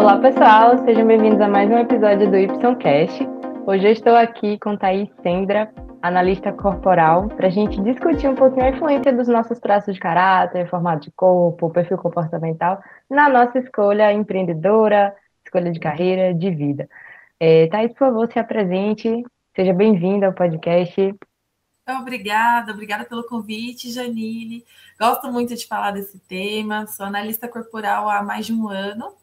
Olá, pessoal, sejam bem-vindos a mais um episódio do YCast. Hoje eu estou aqui com Thaís Sendra, analista corporal, para a gente discutir um pouquinho a influência dos nossos traços de caráter, formato de corpo, perfil comportamental, na nossa escolha empreendedora, escolha de carreira, de vida. É, Thaís, por favor, se apresente, seja bem-vinda ao podcast. Obrigada, obrigada pelo convite, Janine. Gosto muito de falar desse tema, sou analista corporal há mais de um ano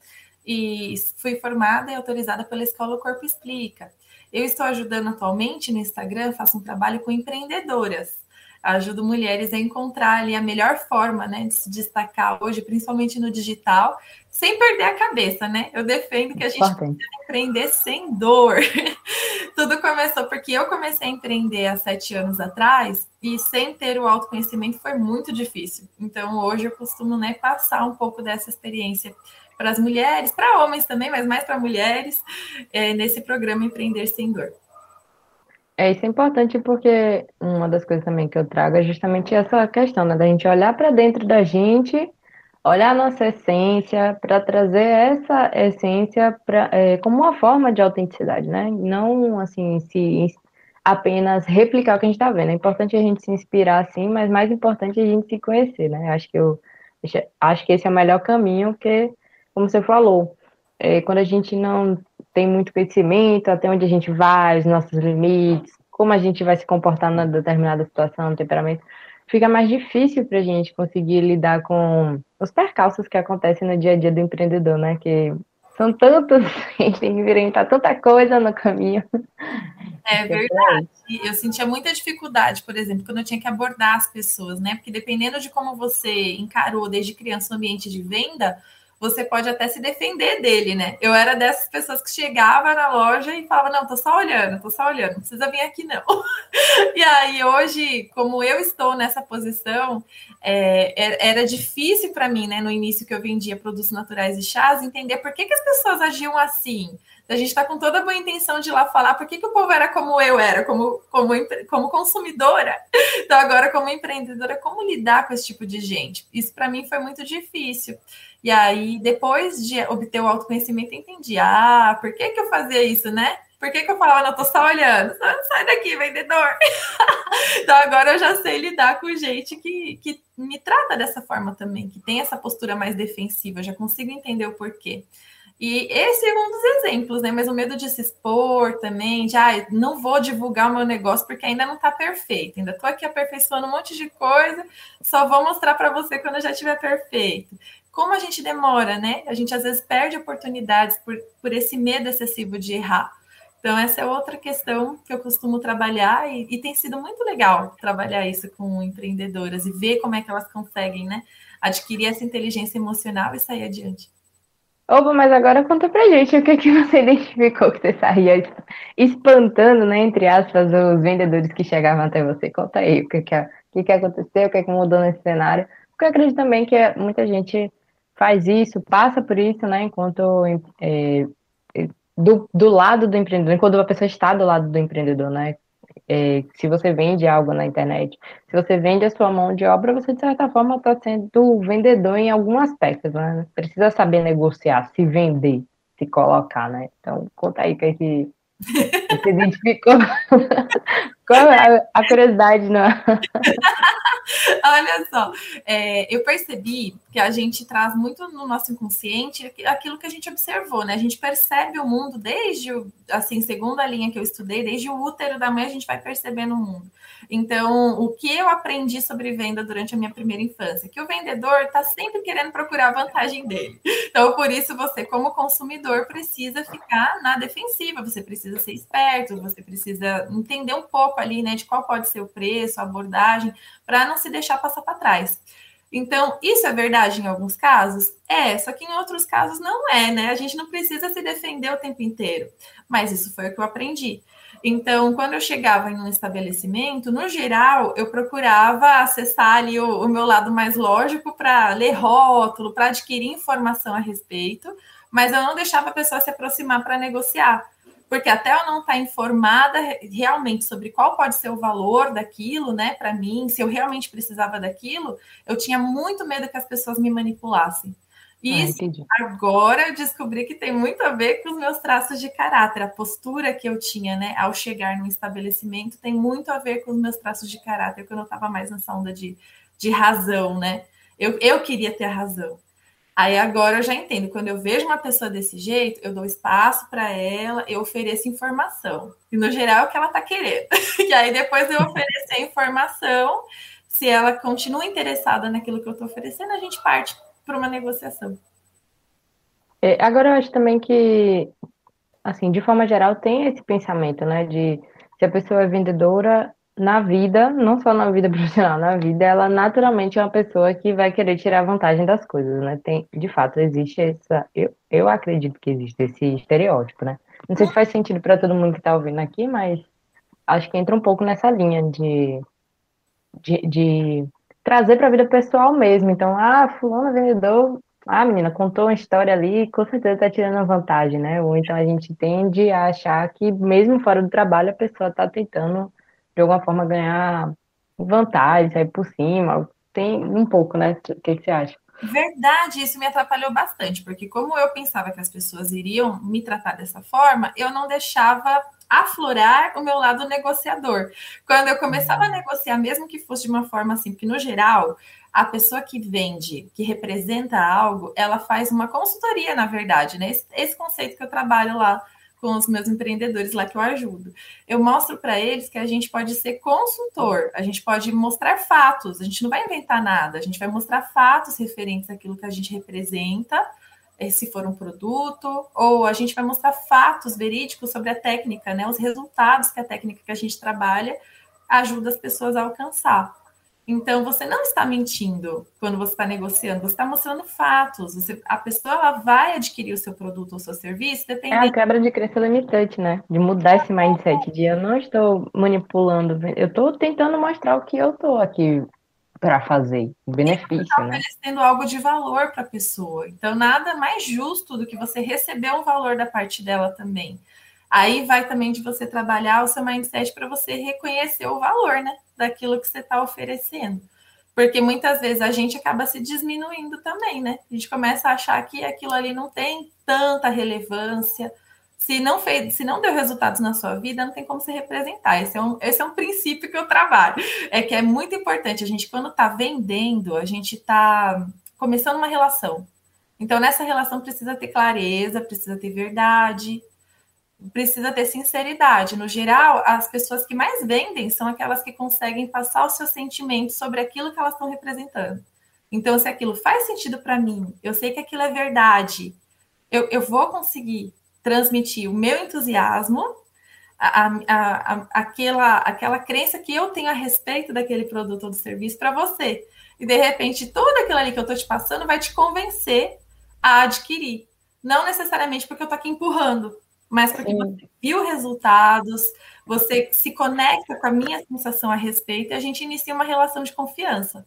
e fui formada e autorizada pela Escola Corpo Explica. Eu estou ajudando atualmente no Instagram, faço um trabalho com empreendedoras. Ajudo mulheres a encontrar ali a melhor forma né, de se destacar hoje, principalmente no digital, sem perder a cabeça, né? Eu defendo que a gente precisa empreender sem dor. Tudo começou porque eu comecei a empreender há sete anos atrás e sem ter o autoconhecimento foi muito difícil. Então hoje eu costumo né, passar um pouco dessa experiência para as mulheres, para homens também, mas mais para mulheres, é, nesse programa Empreender Sem Dor. É, isso é importante porque uma das coisas também que eu trago é justamente essa questão, né, da gente olhar para dentro da gente, olhar a nossa essência, para trazer essa essência pra, é, como uma forma de autenticidade, né? Não, assim, se apenas replicar o que a gente está vendo. É importante a gente se inspirar, sim, mas mais importante é a gente se conhecer, né? Acho que eu acho que esse é o melhor caminho, porque como você falou, é, quando a gente não tem muito conhecimento, até onde a gente vai, os nossos limites, como a gente vai se comportar na determinada situação, temperamento, fica mais difícil para a gente conseguir lidar com os percalços que acontecem no dia a dia do empreendedor, né? Que são tantos, a gente tem que enfrentar tanta coisa no caminho. É verdade. Eu sentia muita dificuldade, por exemplo, quando eu tinha que abordar as pessoas, né? Porque dependendo de como você encarou desde criança o ambiente de venda, você pode até se defender dele, né? Eu era dessas pessoas que chegava na loja e falava: Não, tô só olhando, tô só olhando, não precisa vir aqui, não. e aí, hoje, como eu estou nessa posição, é, era difícil para mim, né, no início que eu vendia produtos naturais e chás, entender por que, que as pessoas agiam assim. A gente está com toda a boa intenção de ir lá falar por que, que o povo era como eu era, como, como, como consumidora. Então, agora, como empreendedora, como lidar com esse tipo de gente? Isso para mim foi muito difícil. E aí, depois de obter o autoconhecimento, entendi. Ah, por que, que eu fazia isso, né? Por que, que eu falava, não, tô só olhando? Sai daqui, vendedor! então agora eu já sei lidar com gente que, que me trata dessa forma também, que tem essa postura mais defensiva, eu já consigo entender o porquê. E esse é um dos exemplos, né? Mas o medo de se expor também, de ah, não vou divulgar o meu negócio porque ainda não está perfeito, ainda estou aqui aperfeiçoando um monte de coisa, só vou mostrar para você quando já estiver perfeito como a gente demora, né? A gente às vezes perde oportunidades por, por esse medo excessivo de errar. Então, essa é outra questão que eu costumo trabalhar e, e, tem sido muito legal trabalhar isso com empreendedoras e ver como é que elas conseguem, né? Adquirir essa inteligência emocional e sair adiante. Opa, mas agora conta pra gente o que, que você identificou que você saía espantando, né, entre aspas, os vendedores que chegavam até você. Conta aí o que, que, o que, que aconteceu, o que, que mudou nesse cenário. Porque eu acredito também que muita gente faz isso, passa por isso, né, enquanto é, do, do lado do empreendedor, enquanto a pessoa está do lado do empreendedor, né, é, se você vende algo na internet, se você vende a sua mão de obra, você de certa forma está sendo vendedor em algum aspecto, né, precisa saber negociar, se vender, se colocar, né, então conta aí que é que você identificou. Qual é a, curiosidade, não? Olha só, é, eu percebi que a gente traz muito no nosso inconsciente aquilo que a gente observou, né? A gente percebe o mundo desde, assim, segundo a linha que eu estudei, desde o útero da mãe a gente vai percebendo o mundo. Então, o que eu aprendi sobre venda durante a minha primeira infância? Que o vendedor está sempre querendo procurar a vantagem dele. Então, por isso, você, como consumidor, precisa ficar na defensiva, você precisa ser esperto, você precisa entender um pouco ali, né, de qual pode ser o preço, a abordagem, para não se deixar passar para trás. Então, isso é verdade em alguns casos? É, só que em outros casos não é, né? A gente não precisa se defender o tempo inteiro. Mas isso foi o que eu aprendi. Então, quando eu chegava em um estabelecimento, no geral, eu procurava acessar ali o, o meu lado mais lógico para ler rótulo, para adquirir informação a respeito, mas eu não deixava a pessoa se aproximar para negociar. Porque até eu não estar tá informada realmente sobre qual pode ser o valor daquilo, né, para mim, se eu realmente precisava daquilo, eu tinha muito medo que as pessoas me manipulassem. Isso ah, agora eu descobri que tem muito a ver com os meus traços de caráter. A postura que eu tinha, né, ao chegar no estabelecimento tem muito a ver com os meus traços de caráter, quando eu estava mais nessa onda de, de razão, né? Eu, eu queria ter a razão. Aí agora eu já entendo. Quando eu vejo uma pessoa desse jeito, eu dou espaço para ela, eu ofereço informação. E no geral é o que ela está querendo. e aí depois eu oferecer a informação, se ela continua interessada naquilo que eu estou oferecendo, a gente parte para uma negociação. É, agora eu acho também que, assim, de forma geral, tem esse pensamento, né, de se a pessoa é vendedora, na vida, não só na vida profissional, na vida, ela naturalmente é uma pessoa que vai querer tirar vantagem das coisas, né? Tem, de fato, existe essa. Eu, eu acredito que existe esse estereótipo, né? Não sei se faz sentido para todo mundo que está ouvindo aqui, mas acho que entra um pouco nessa linha de, de, de trazer para a vida pessoal mesmo. Então, ah, fulano vendedor, ah, menina, contou uma história ali, com certeza está tirando vantagem, né? Ou então a gente tende a achar que, mesmo fora do trabalho, a pessoa está tentando de alguma forma ganhar vantagem, sair por cima. Tem um pouco, né? O que, você acha? Verdade, isso me atrapalhou bastante, porque como eu pensava que as pessoas iriam me tratar dessa forma, eu não deixava aflorar o meu lado negociador. Quando eu começava a negociar, mesmo que fosse de uma forma assim, porque no geral, a pessoa que vende, que representa algo, ela faz uma consultoria, na verdade, né? Esse, esse conceito que eu trabalho lá com os meus empreendedores lá que eu ajudo. Eu mostro para eles que a gente pode ser consultor, a gente pode mostrar fatos, a gente não vai inventar nada, a gente vai mostrar fatos referentes àquilo que a gente representa, eh, se for um produto, ou a gente vai mostrar fatos verídicos sobre a técnica, né, os resultados que a técnica que a gente trabalha ajuda as pessoas a alcançar. Então, você não está mentindo quando você está negociando, você está mostrando fatos. Você, a pessoa ela vai adquirir o seu produto ou seu serviço dependendo. É a quebra de crença limitante, né? De mudar esse mindset de eu não estou manipulando, eu estou tentando mostrar o que eu estou aqui para fazer, o benefício, tá né? oferecendo algo de valor para a pessoa. Então, nada mais justo do que você receber um valor da parte dela também. Aí vai também de você trabalhar o seu mindset para você reconhecer o valor, né? Daquilo que você está oferecendo. Porque muitas vezes a gente acaba se diminuindo também, né? A gente começa a achar que aquilo ali não tem tanta relevância. Se não fez, se não deu resultados na sua vida, não tem como se representar. Esse é um, esse é um princípio que eu trabalho. É que é muito importante. A gente, quando está vendendo, a gente está começando uma relação. Então, nessa relação precisa ter clareza, precisa ter verdade, precisa ter sinceridade. No geral, as pessoas que mais vendem são aquelas que conseguem passar os seus sentimentos sobre aquilo que elas estão representando. Então, se aquilo faz sentido para mim, eu sei que aquilo é verdade, eu, eu vou conseguir transmitir o meu entusiasmo, a, a, a, aquela, aquela crença que eu tenho a respeito daquele produto ou do serviço para você. E de repente, tudo aquilo ali que eu estou te passando vai te convencer a adquirir. Não necessariamente porque eu estou aqui empurrando, mas porque Sim. você viu resultados, você se conecta com a minha sensação a respeito e a gente inicia uma relação de confiança.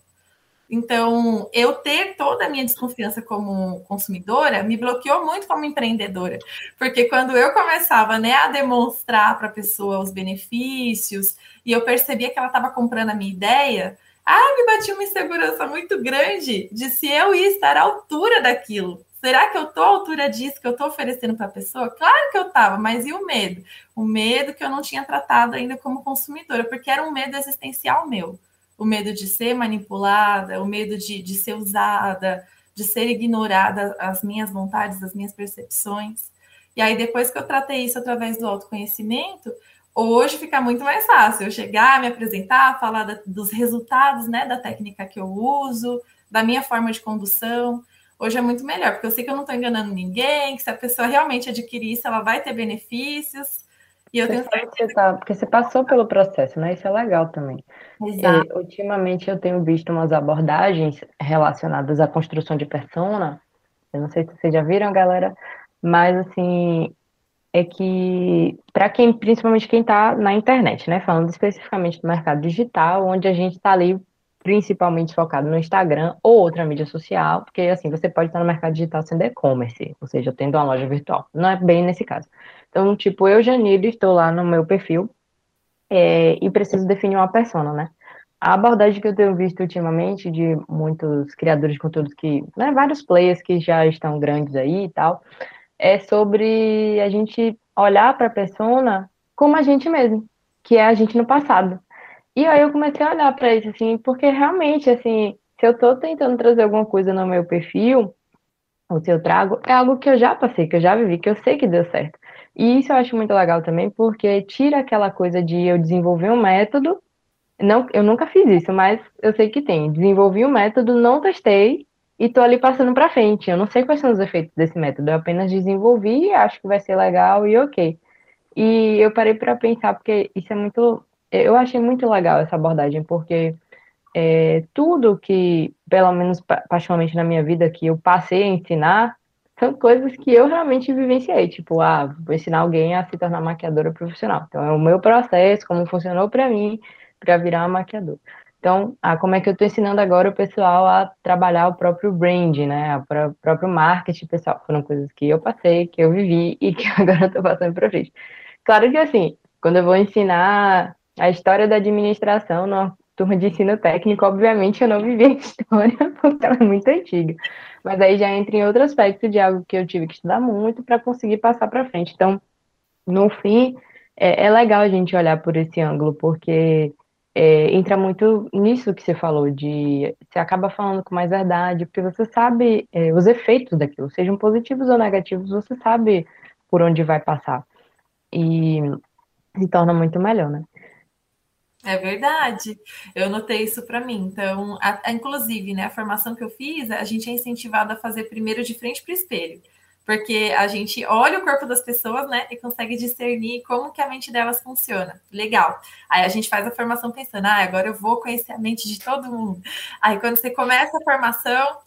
Então, eu ter toda a minha desconfiança como consumidora me bloqueou muito como empreendedora, porque quando eu começava né, a demonstrar para a pessoa os benefícios e eu percebia que ela estava comprando a minha ideia, ah, me batia uma insegurança muito grande de se eu ia estar à altura daquilo. Será que eu estou à altura disso que eu estou oferecendo para a pessoa? Claro que eu estava, mas e o medo? O medo que eu não tinha tratado ainda como consumidora, porque era um medo existencial meu. O medo de ser manipulada, o medo de, de ser usada, de ser ignorada as minhas vontades, as minhas percepções. E aí, depois que eu tratei isso através do autoconhecimento, hoje fica muito mais fácil eu chegar, me apresentar, falar da, dos resultados né, da técnica que eu uso, da minha forma de condução hoje é muito melhor, porque eu sei que eu não estou enganando ninguém, que se a pessoa realmente adquirir isso, ela vai ter benefícios. E eu você tenho certeza. Tá, porque você passou pelo processo, né? Isso é legal também. Exato. E, ultimamente eu tenho visto umas abordagens relacionadas à construção de persona. Eu não sei se vocês já viram, galera, mas assim, é que para quem, principalmente quem está na internet, né? Falando especificamente do mercado digital, onde a gente está ali principalmente focado no Instagram ou outra mídia social, porque assim, você pode estar no mercado digital sendo e-commerce, ou seja, tendo uma loja virtual. Não é bem nesse caso. Então, tipo, eu, Janine, estou lá no meu perfil é, e preciso definir uma persona, né? a abordagem que eu tenho visto ultimamente de muitos criadores de conteúdo que, né, vários players que já estão grandes aí e tal, é sobre a gente olhar para a persona como a gente mesmo, que é a gente no passado. E aí eu comecei a olhar para isso assim, porque realmente assim, se eu estou tentando trazer alguma coisa no meu perfil, ou se eu trago, é algo que eu já passei, que eu já vivi, que eu sei que deu certo. E isso eu acho muito legal também, porque tira aquela coisa de eu desenvolver um método não, eu nunca fiz isso, mas eu sei que tem. Desenvolvi um método, não testei e tô ali passando para frente. Eu não sei quais são os efeitos desse método, eu apenas desenvolvi, acho que vai ser legal e ok. E eu parei para pensar porque isso é muito, eu achei muito legal essa abordagem, porque é, tudo que, pelo menos particularmente na minha vida, que eu passei a ensinar, são coisas que eu realmente vivenciei, tipo, ah, vou ensinar alguém a se tornar maquiadora profissional. Então, é o meu processo, como funcionou para mim, para virar maquiador. Então, ah, como é que eu estou ensinando agora o pessoal a trabalhar o próprio brand, né? O próprio marketing pessoal. Foram coisas que eu passei, que eu vivi e que agora estou passando para frente. Claro que assim, quando eu vou ensinar a história da administração numa turma de ensino técnico, obviamente eu não vivi a história porque ela é muito antiga. Mas aí já entra em outro aspecto de algo que eu tive que estudar muito para conseguir passar para frente. Então, no fim, é, é legal a gente olhar por esse ângulo, porque é, entra muito nisso que você falou, de você acaba falando com mais verdade, porque você sabe é, os efeitos daquilo, sejam positivos ou negativos, você sabe por onde vai passar. E se torna muito melhor, né? É verdade. Eu notei isso para mim. Então, a, a, inclusive, né, a formação que eu fiz, a gente é incentivado a fazer primeiro de frente para o espelho porque a gente olha o corpo das pessoas, né, e consegue discernir como que a mente delas funciona. Legal. Aí a gente faz a formação pensando, ah, agora eu vou conhecer a mente de todo mundo. Aí quando você começa a formação,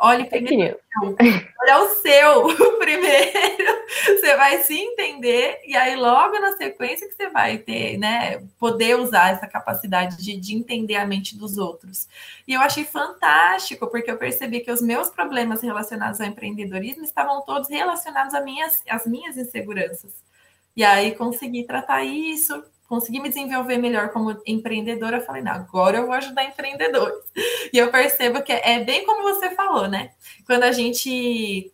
Olhe primeiro. Olha o seu primeiro. Você vai se entender, e aí, logo na sequência, que você vai ter, né? Poder usar essa capacidade de, de entender a mente dos outros. E eu achei fantástico, porque eu percebi que os meus problemas relacionados ao empreendedorismo estavam todos relacionados às minhas, às minhas inseguranças. E aí consegui tratar isso, consegui me desenvolver melhor como empreendedora, eu falei, não, agora eu vou ajudar empreendedores. E eu percebo que é bem como você falou, né? Quando a gente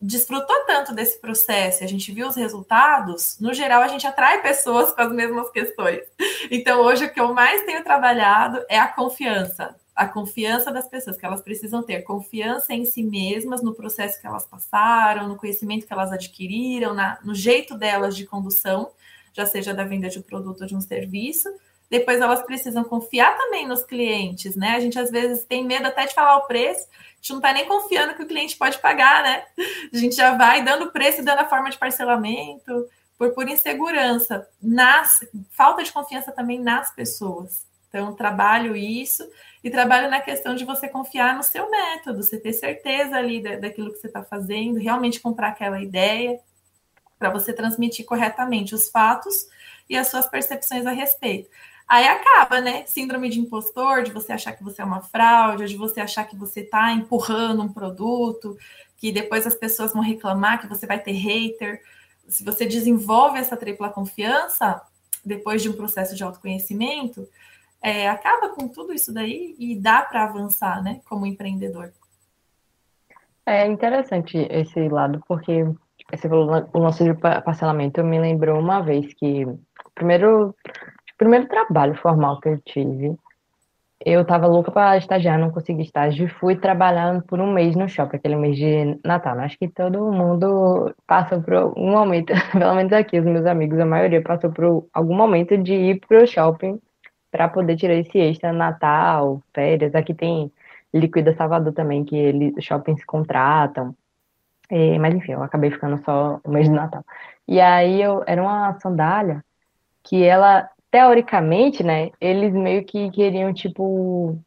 desfrutou tanto desse processo, a gente viu os resultados, no geral a gente atrai pessoas com as mesmas questões. Então hoje o que eu mais tenho trabalhado é a confiança. A confiança das pessoas, que elas precisam ter confiança em si mesmas, no processo que elas passaram, no conhecimento que elas adquiriram, na, no jeito delas de condução, já seja da venda de um produto ou de um serviço. Depois elas precisam confiar também nos clientes, né? A gente às vezes tem medo até de falar o preço, a gente não está nem confiando que o cliente pode pagar, né? A gente já vai dando preço e dando a forma de parcelamento por, por insegurança, nas, falta de confiança também nas pessoas. Então, trabalho isso e trabalho na questão de você confiar no seu método, você ter certeza ali da, daquilo que você está fazendo, realmente comprar aquela ideia para você transmitir corretamente os fatos e as suas percepções a respeito. Aí acaba, né? Síndrome de impostor, de você achar que você é uma fraude, de você achar que você está empurrando um produto, que depois as pessoas vão reclamar, que você vai ter hater. Se você desenvolve essa tripla confiança, depois de um processo de autoconhecimento, é, acaba com tudo isso daí e dá para avançar, né? Como empreendedor. É interessante esse lado, porque você falou o lance de parcelamento, me lembrou uma vez que o primeiro, o primeiro trabalho formal que eu tive, eu tava louca para estagiar, não consegui estágio, e fui trabalhando por um mês no shopping, aquele mês de Natal. Acho que todo mundo passa por um momento, pelo menos aqui, os meus amigos, a maioria passou por algum momento de ir pro shopping para poder tirar esse extra Natal, férias. Aqui tem Liquida Salvador também, que eles, shoppings contratam. É, mas enfim, eu acabei ficando só o mês de Natal. E aí eu era uma sandália que ela, teoricamente, né, eles meio que queriam, tipo,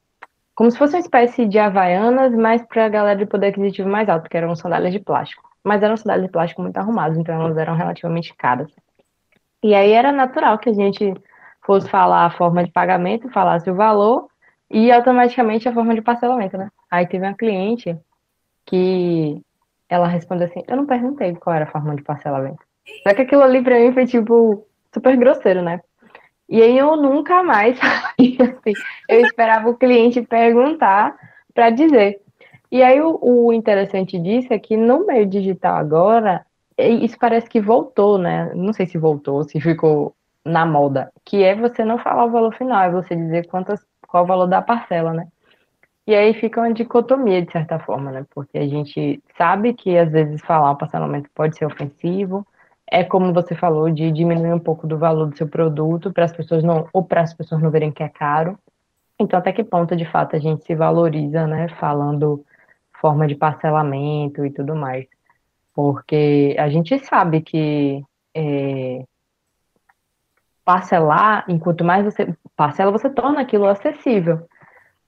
como se fosse uma espécie de havaianas, mas para a galera de poder aquisitivo mais alto, que eram sandálias de plástico. Mas eram sandálias de plástico muito arrumadas, então elas eram relativamente caras. E aí era natural que a gente fosse falar a forma de pagamento, falasse o valor e automaticamente a forma de parcelamento, né? Aí teve uma cliente que ela respondeu assim: Eu não perguntei qual era a forma de parcelamento. Só que aquilo ali pra mim foi tipo super grosseiro, né? E aí eu nunca mais assim, eu esperava o cliente perguntar para dizer. E aí o, o, interessante disso é que no meio digital agora, isso parece que voltou, né? Não sei se voltou, se ficou na moda, que é você não falar o valor final, é você dizer quantas, qual o valor da parcela, né? E aí fica uma dicotomia, de certa forma, né? Porque a gente sabe que às vezes falar um parcelamento pode ser ofensivo, é como você falou, de diminuir um pouco do valor do seu produto para as pessoas não, ou para as pessoas não verem que é caro. Então, até que ponto, de fato, a gente se valoriza, né? Falando forma de parcelamento e tudo mais. Porque a gente sabe que é, parcelar, enquanto mais você parcela, você torna aquilo acessível.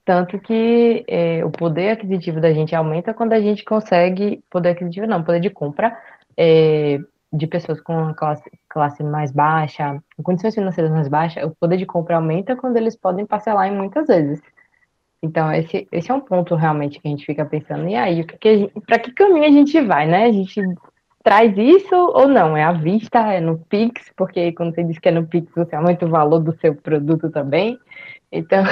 Tanto que é, o poder aquisitivo da gente aumenta quando a gente consegue, poder aquisitivo não, poder de compra é, de pessoas com classe, classe mais baixa, com condições financeiras mais baixas, o poder de compra aumenta quando eles podem parcelar em muitas vezes. Então, esse, esse é um ponto realmente que a gente fica pensando, e aí, para que caminho a gente vai, né? A gente traz isso ou não? É à vista, é no Pix, porque quando você diz que é no Pix, você aumenta o valor do seu produto também. Então.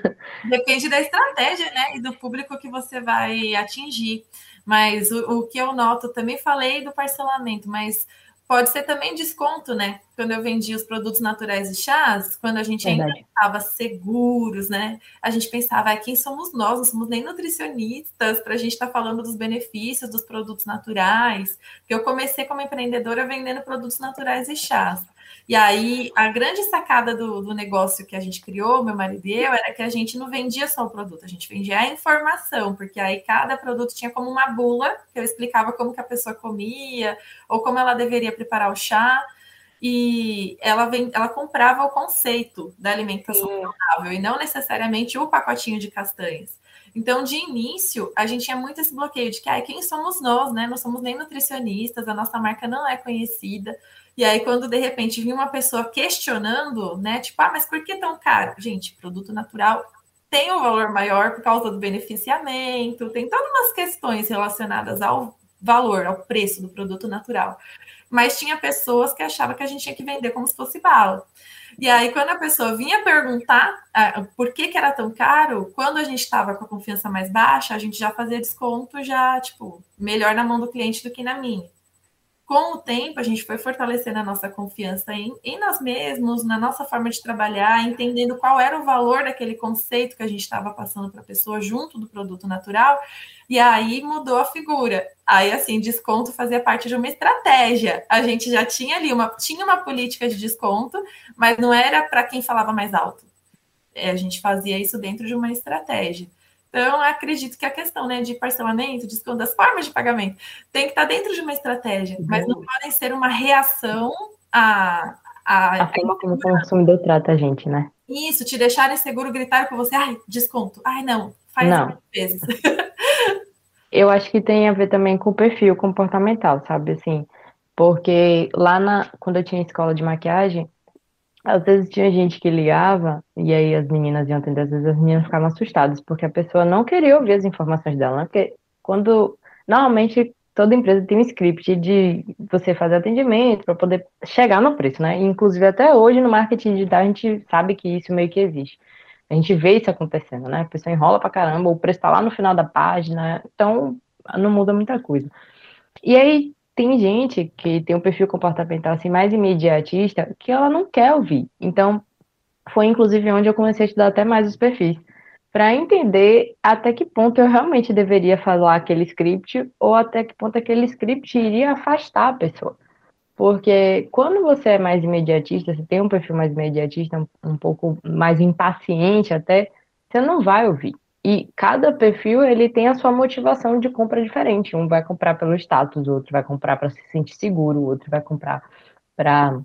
Depende da estratégia, né? E do público que você vai atingir. Mas o, o que eu noto, também falei do parcelamento, mas Pode ser também desconto, né? Quando eu vendia os produtos naturais e chás, quando a gente ainda estava seguros, né? A gente pensava, ah, quem somos nós? Não somos nem nutricionistas para a gente estar tá falando dos benefícios dos produtos naturais. Porque eu comecei como empreendedora vendendo produtos naturais e chás. E aí, a grande sacada do, do negócio que a gente criou, meu marido e eu, era que a gente não vendia só o produto, a gente vendia a informação, porque aí cada produto tinha como uma bula, que eu explicava como que a pessoa comia, ou como ela deveria preparar o chá, e ela, vem, ela comprava o conceito da alimentação Sim. saudável, e não necessariamente o pacotinho de castanhas. Então, de início, a gente tinha muito esse bloqueio de que, ah, quem somos nós, né? Não somos nem nutricionistas, a nossa marca não é conhecida. E aí, quando de repente vinha uma pessoa questionando, né? Tipo, ah, mas por que tão caro? Gente, produto natural tem um valor maior por causa do beneficiamento, tem todas umas questões relacionadas ao valor, ao preço do produto natural. Mas tinha pessoas que achavam que a gente tinha que vender como se fosse bala. E aí, quando a pessoa vinha perguntar ah, por que, que era tão caro, quando a gente estava com a confiança mais baixa, a gente já fazia desconto, já, tipo, melhor na mão do cliente do que na minha com o tempo, a gente foi fortalecendo a nossa confiança em, em, nós mesmos, na nossa forma de trabalhar, entendendo qual era o valor daquele conceito que a gente estava passando para a pessoa junto do produto natural, e aí mudou a figura. Aí, assim, desconto fazia parte de uma estratégia. A gente já tinha ali uma, tinha uma política de desconto, mas não era para quem falava mais alto. É, a gente fazia isso dentro de uma estratégia. Então, acredito que a questão né, de parcelamento, desconto das formas de pagamento, tem que estar dentro de uma estratégia, uhum. mas não podem ser uma reação a. A, a forma como o consumidor trata a gente, né? Isso, te deixar inseguro, gritar com você, ai, desconto, ai, não, faz não. vezes. Eu acho que tem a ver também com o perfil comportamental, sabe? Assim, porque lá na, quando eu tinha escola de maquiagem, às vezes tinha gente que ligava, e aí as meninas iam atender, às vezes as meninas ficavam assustadas, porque a pessoa não queria ouvir as informações dela, né? Porque quando. Normalmente toda empresa tem um script de você fazer atendimento para poder chegar no preço, né? inclusive até hoje no marketing digital a gente sabe que isso meio que existe. A gente vê isso acontecendo, né? A pessoa enrola pra caramba, o preço tá lá no final da página, então não muda muita coisa. E aí tem gente que tem um perfil comportamental assim mais imediatista que ela não quer ouvir. Então, foi inclusive onde eu comecei a estudar até mais os perfis, para entender até que ponto eu realmente deveria falar aquele script ou até que ponto aquele script iria afastar a pessoa. Porque quando você é mais imediatista, você tem um perfil mais imediatista, um, pouco mais impaciente até, você não vai ouvir. E cada perfil ele tem a sua motivação de compra diferente. Um vai comprar pelo status, o outro vai comprar para se sentir seguro, o outro vai comprar para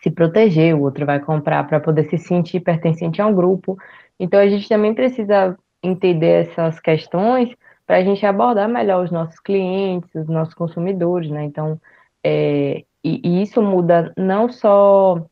se proteger, o outro vai comprar para poder se sentir pertencente a um grupo. Então a gente também precisa entender essas questões para a gente abordar melhor os nossos clientes, os nossos consumidores, né? Então, é, e, e, isso muda não só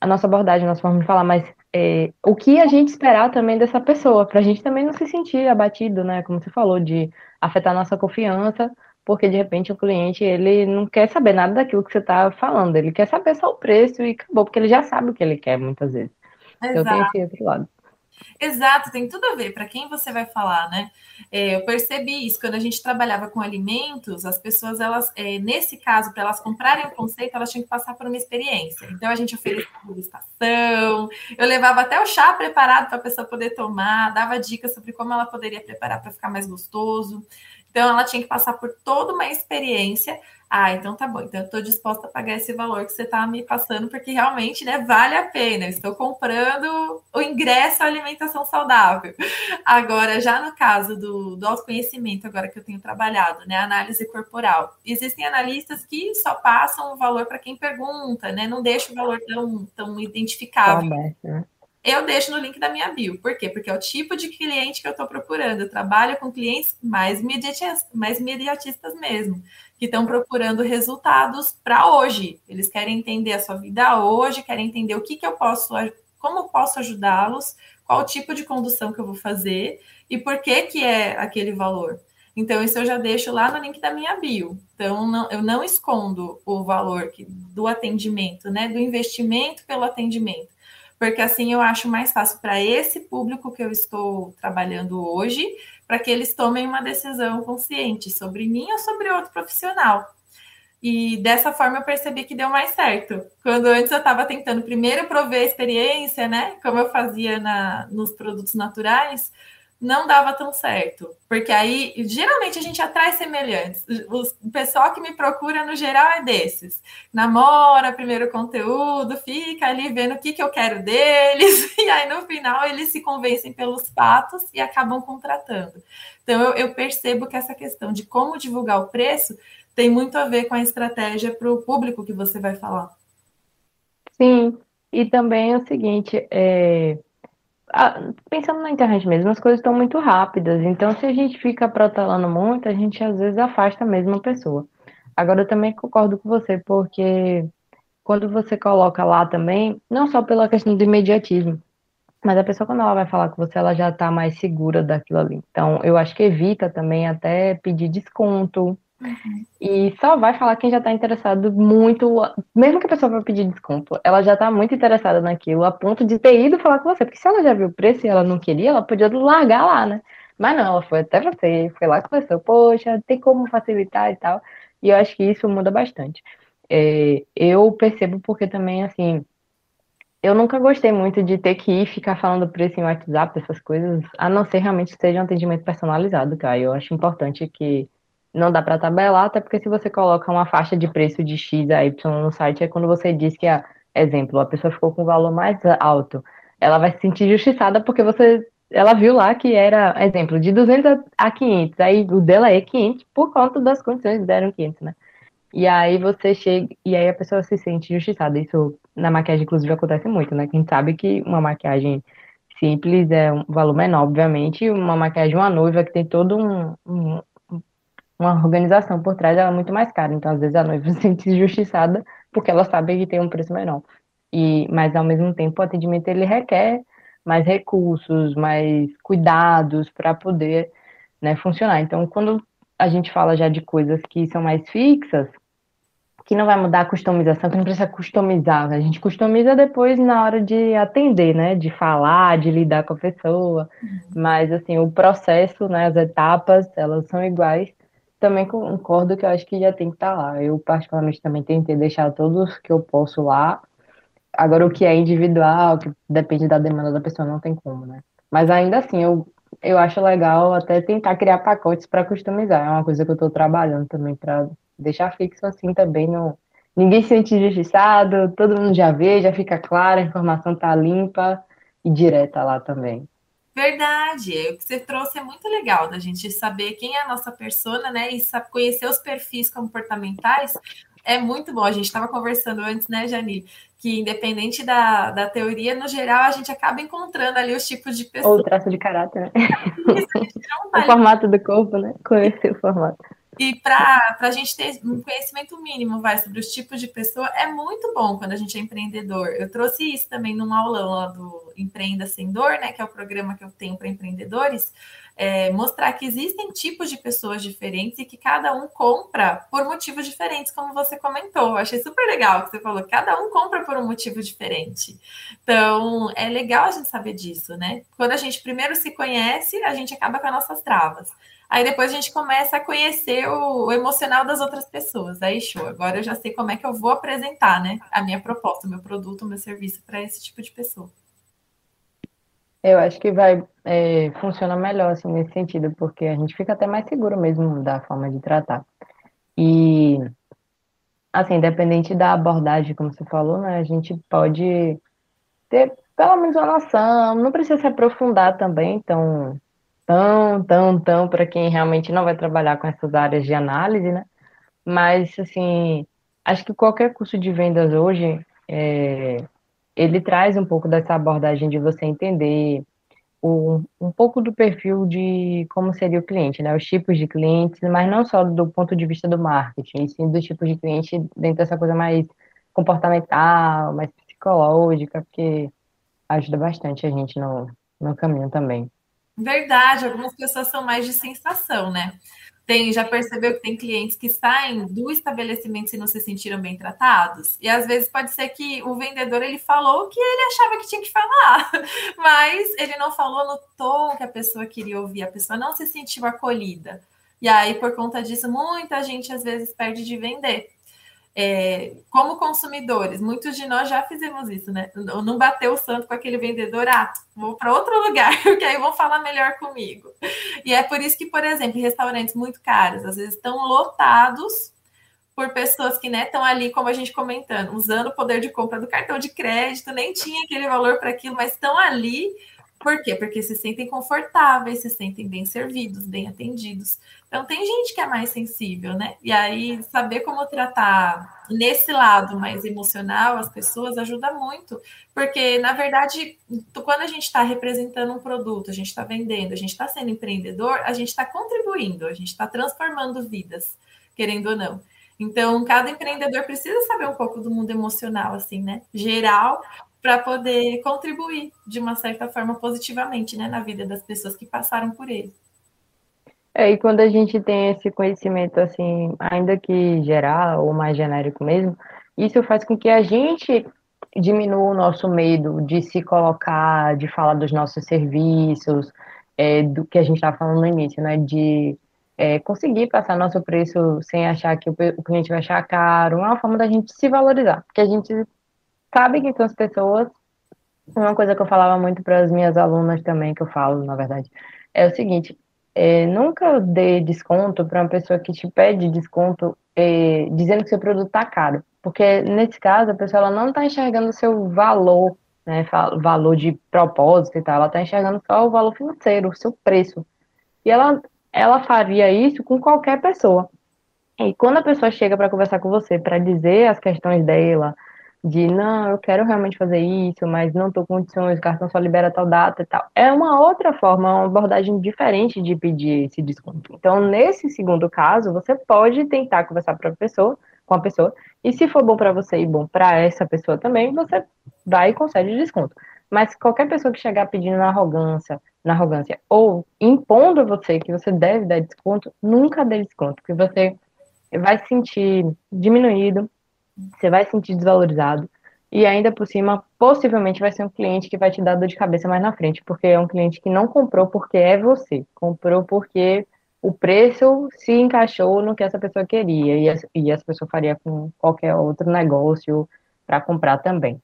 a nossa abordagem, a nossa forma de falar, mas é, o que a gente esperar também dessa pessoa, para a gente também não se sentir abatido, né? Como você falou, de afetar nossa confiança, porque de repente o cliente ele não quer saber nada daquilo que você está falando, ele quer saber só o preço e acabou, porque ele já sabe o que ele quer muitas vezes. Exato. Eu tenho esse outro lado. Exato, tem tudo a ver para quem você vai falar, né? É, eu percebi isso quando a gente trabalhava com alimentos, as pessoas, elas, é, nesse caso, para elas comprarem o conceito, elas tinham que passar por uma experiência. Então a gente oferecia degustação, eu levava até o chá preparado para a pessoa poder tomar, dava dicas sobre como ela poderia preparar para ficar mais gostoso. Então ela tinha que passar por toda uma experiência ah, então tá bom. Então eu estou disposta a pagar esse valor que você está me passando, porque realmente né, vale a pena. Eu estou comprando o ingresso à alimentação saudável. Agora, já no caso do, do autoconhecimento, agora que eu tenho trabalhado, né? Análise corporal. Existem analistas que só passam o valor para quem pergunta, né? Não deixa o valor tão, tão identificável. né? eu deixo no link da minha bio. Por quê? Porque é o tipo de cliente que eu estou procurando. Eu trabalho com clientes mais imediatistas, mais imediatistas mesmo que estão procurando resultados para hoje. Eles querem entender a sua vida hoje, querem entender o que, que eu posso, como eu posso ajudá-los, qual tipo de condução que eu vou fazer e por que, que é aquele valor. Então, isso eu já deixo lá no link da minha bio. Então, não, eu não escondo o valor que, do atendimento, né? Do investimento pelo atendimento. Porque assim eu acho mais fácil para esse público que eu estou trabalhando hoje para que eles tomem uma decisão consciente sobre mim ou sobre outro profissional. E dessa forma eu percebi que deu mais certo. Quando antes eu estava tentando primeiro prover a experiência, né? Como eu fazia na, nos produtos naturais, não dava tão certo. Porque aí, geralmente, a gente atrai semelhantes. O pessoal que me procura, no geral, é desses. Namora primeiro conteúdo, fica ali vendo o que, que eu quero deles, e aí, no final, eles se convencem pelos fatos e acabam contratando. Então, eu, eu percebo que essa questão de como divulgar o preço tem muito a ver com a estratégia para o público que você vai falar. Sim, e também é o seguinte, é pensando na internet mesmo, as coisas estão muito rápidas. Então, se a gente fica protelando muito, a gente às vezes afasta a mesma pessoa. Agora, eu também concordo com você, porque quando você coloca lá também, não só pela questão do imediatismo, mas a pessoa, quando ela vai falar com você, ela já está mais segura daquilo ali. Então, eu acho que evita também até pedir desconto, Uhum. E só vai falar quem já está interessado muito, mesmo que a pessoa vá pedir desconto, ela já está muito interessada naquilo, a ponto de ter ido falar com você, porque se ela já viu o preço e ela não queria, ela podia largar lá, né? Mas não, ela foi até você, foi lá com você, poxa, tem como facilitar e tal. E eu acho que isso muda bastante. É, eu percebo porque também, assim, eu nunca gostei muito de ter que ir ficar falando preço em WhatsApp, essas coisas, a não ser realmente que seja um atendimento personalizado, cara. Eu acho importante que não dá para tabelar, até porque se você coloca uma faixa de preço de X a Y no site, é quando você diz que, a, exemplo, a pessoa ficou com um valor mais alto, ela vai se sentir justiçada porque você, ela viu lá que era, exemplo, de 200 a 500, aí o dela é 500 por conta das condições deram 500, né? E aí você chega, e aí a pessoa se sente justiçada. Isso na maquiagem, inclusive, acontece muito, né? Quem sabe que uma maquiagem simples é um valor menor, obviamente, uma maquiagem, uma noiva que tem todo um, um, uma organização por trás ela é muito mais cara. Então, às vezes, a noiva se sente injustiçada porque ela sabe que tem um preço menor. E, mas, ao mesmo tempo, o atendimento ele requer mais recursos, mais cuidados para poder né, funcionar. Então, quando a gente fala já de coisas que são mais fixas, que não vai mudar a customização, que não precisa customizar. A gente customiza depois na hora de atender, né? De falar, de lidar com a pessoa. Uhum. Mas, assim, o processo, né? As etapas, elas são iguais também concordo que eu acho que já tem que estar tá lá. Eu, particularmente, também tentei deixar todos que eu posso lá. Agora, o que é individual, que depende da demanda da pessoa, não tem como, né? Mas ainda assim, eu, eu acho legal até tentar criar pacotes para customizar. É uma coisa que eu estou trabalhando também para deixar fixo assim também. No... Ninguém se sente injustiçado, todo mundo já vê, já fica claro, a informação está limpa e direta lá também. Verdade, é, o que você trouxe é muito legal da gente saber quem é a nossa persona, né? E conhecer os perfis comportamentais é muito bom. A gente estava conversando antes, né, Jani? Que independente da, da teoria, no geral, a gente acaba encontrando ali os tipos de pessoas. Ou o traço de caráter, né? Isso, o formato do corpo, né? Conhecer o formato. E para a gente ter um conhecimento mínimo vai, sobre os tipos de pessoa, é muito bom quando a gente é empreendedor. Eu trouxe isso também num aulão lá do Empreenda Sem Dor, né? Que é o programa que eu tenho para empreendedores. é, mostrar que existem tipos de pessoas diferentes e que cada um compra por motivos diferentes, como você comentou. Eu achei super legal que você falou, cada um compra por um motivo diferente. Então, é legal a gente saber disso, né? Quando a gente primeiro se conhece, a gente acaba com as nossas travas. Aí depois a gente começa a conhecer o, o, emocional das outras pessoas. Aí, show. Agora eu já sei como é que eu vou apresentar, né? A minha proposta, o meu produto, o meu serviço para esse tipo de pessoa. Eu acho que vai é, melhor assim nesse sentido, porque a gente fica até mais seguro mesmo da forma de tratar. E assim, independente da abordagem, como você falou, né, a gente pode ter pelo menos uma noção, não precisa se aprofundar também, tão, tão, tão, tão para quem realmente não vai trabalhar com essas áreas de análise, né? Mas assim, acho que qualquer curso de vendas hoje é, ele traz um pouco dessa abordagem de você entender um, um pouco do perfil de como seria o cliente, né? Os tipos de clientes, mas não só do ponto de vista do marketing, sim dos tipos de cliente dentro dessa coisa mais comportamental, mais psicológica, porque ajuda bastante a gente no, no caminho também. Verdade, algumas pessoas são mais de sensação, né? Tem, já percebeu que tem clientes que saem do estabelecimento e não se sentiram bem tratados? E às vezes pode ser que o vendedor ele falou o que ele achava que tinha que falar, mas ele não falou no tom que a pessoa queria ouvir, a pessoa não se sentiu acolhida. E aí, por conta disso, muita gente às vezes perde de vender é, como consumidores, muitos de nós já fizemos isso, né? Não bateu o santo com aquele vendedor, ah, vou para outro lugar, porque aí vão falar melhor comigo. E é por isso que, por exemplo, restaurantes muito caros, às vezes estão lotados por pessoas que né, estão ali, como a gente comentando, usando o poder de compra do cartão de crédito, nem tinha aquele valor para aquilo, mas estão ali por quê? Porque se sentem confortáveis, se sentem bem servidos, bem atendidos. Então, tem gente que é mais sensível, né? E aí, saber como tratar nesse lado mais emocional as pessoas ajuda muito. Porque, na verdade, quando a gente está representando um produto, a gente está vendendo, a gente está sendo empreendedor, a gente está contribuindo, a gente está transformando vidas, querendo ou não. Então, cada empreendedor precisa saber um pouco do mundo emocional, assim, né? Geral, para poder contribuir de uma certa forma positivamente né, na vida das pessoas que passaram por ele. É, e quando a gente tem esse conhecimento, assim, ainda que geral ou mais genérico mesmo, isso faz com que a gente diminua o nosso medo de se colocar, de falar dos nossos serviços, é, do que a gente estava falando no início, né? De é, conseguir passar nosso preço sem achar que o, cliente vai achar caro, é uma forma da gente se valorizar, porque a gente sabe que com as pessoas, uma coisa que eu falava muito para as minhas alunas também, que eu falo, na verdade, é o seguinte: é, nunca dê desconto para uma pessoa que te pede desconto é, dizendo que seu produto está caro. Porque nesse caso, a pessoa ela não está enxergando o seu valor, né, valor de propósito e tal, ela está enxergando só o valor financeiro, o seu preço. E ela, ela faria isso com qualquer pessoa. E quando a pessoa chega para conversar com você, para dizer as questões dela, de não, eu quero realmente fazer isso, mas não estou com condições, o cartão só libera tal data e tal. É uma outra forma, uma abordagem diferente de pedir esse desconto. Então, nesse segundo caso, você pode tentar conversar para a pessoa, com a pessoa, e se for bom para você e bom para essa pessoa também, você vai e concede desconto. Mas qualquer pessoa que chegar pedindo na arrogância, na arrogância, ou impondo a você que você deve dar desconto, nunca dê desconto, porque você vai se sentir diminuído, você vai se sentir desvalorizado e ainda por cima, possivelmente vai ser um cliente que vai te dar dor de cabeça mais na frente, porque é um cliente que não comprou porque é você, comprou porque o preço se encaixou no que essa pessoa queria e, e essa pessoa faria com qualquer outro negócio para comprar também.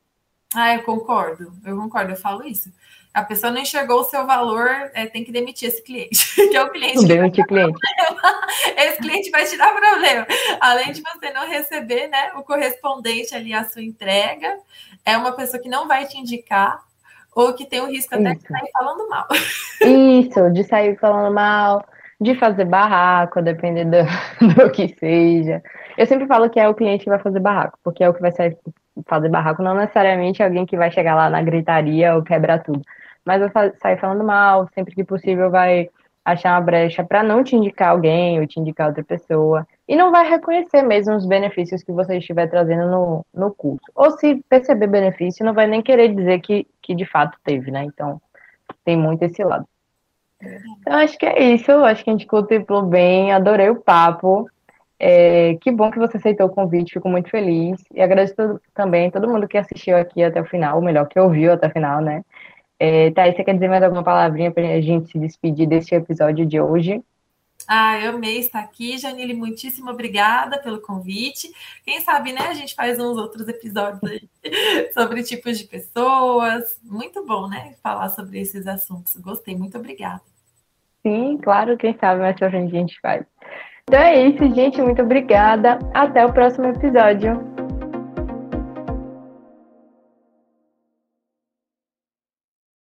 Ah, eu concordo, eu concordo, eu falo isso. A pessoa não enxergou o seu valor, é, tem que demitir esse cliente, que é o cliente. Demitir cliente. Esse cliente vai te dar problema. Além de você não receber né, o correspondente ali à sua entrega, é uma pessoa que não vai te indicar, ou que tem o risco até Isso. de sair falando mal. Isso, de sair falando mal, de fazer barraco, dependendo do, do que seja. Eu sempre falo que é o cliente que vai fazer barraco, porque é o que vai sair fazer barraco, não necessariamente alguém que vai chegar lá na gritaria ou quebrar tudo. Mas vai sair falando mal, sempre que possível vai achar uma brecha para não te indicar alguém ou te indicar outra pessoa. E não vai reconhecer mesmo os benefícios que você estiver trazendo no, no curso. Ou se perceber benefício, não vai nem querer dizer que, que de fato teve, né? Então, tem muito esse lado. Então, acho que é isso. Acho que a gente contemplou bem. Adorei o papo. É, que bom que você aceitou o convite, fico muito feliz. E agradeço também todo mundo que assistiu aqui até o final, ou melhor, que ouviu até o final, né? É, Thaís, você quer dizer mais alguma palavrinha para a gente se despedir deste episódio de hoje? Ah, eu amei estar aqui, Janine, muitíssimo obrigada pelo convite. Quem sabe, né, a gente faz uns outros episódios aí sobre tipos de pessoas. Muito bom, né, falar sobre esses assuntos. Gostei, muito obrigada. Sim, claro, quem sabe mais pra frente a gente faz. Então é isso, gente, muito obrigada. Até o próximo episódio.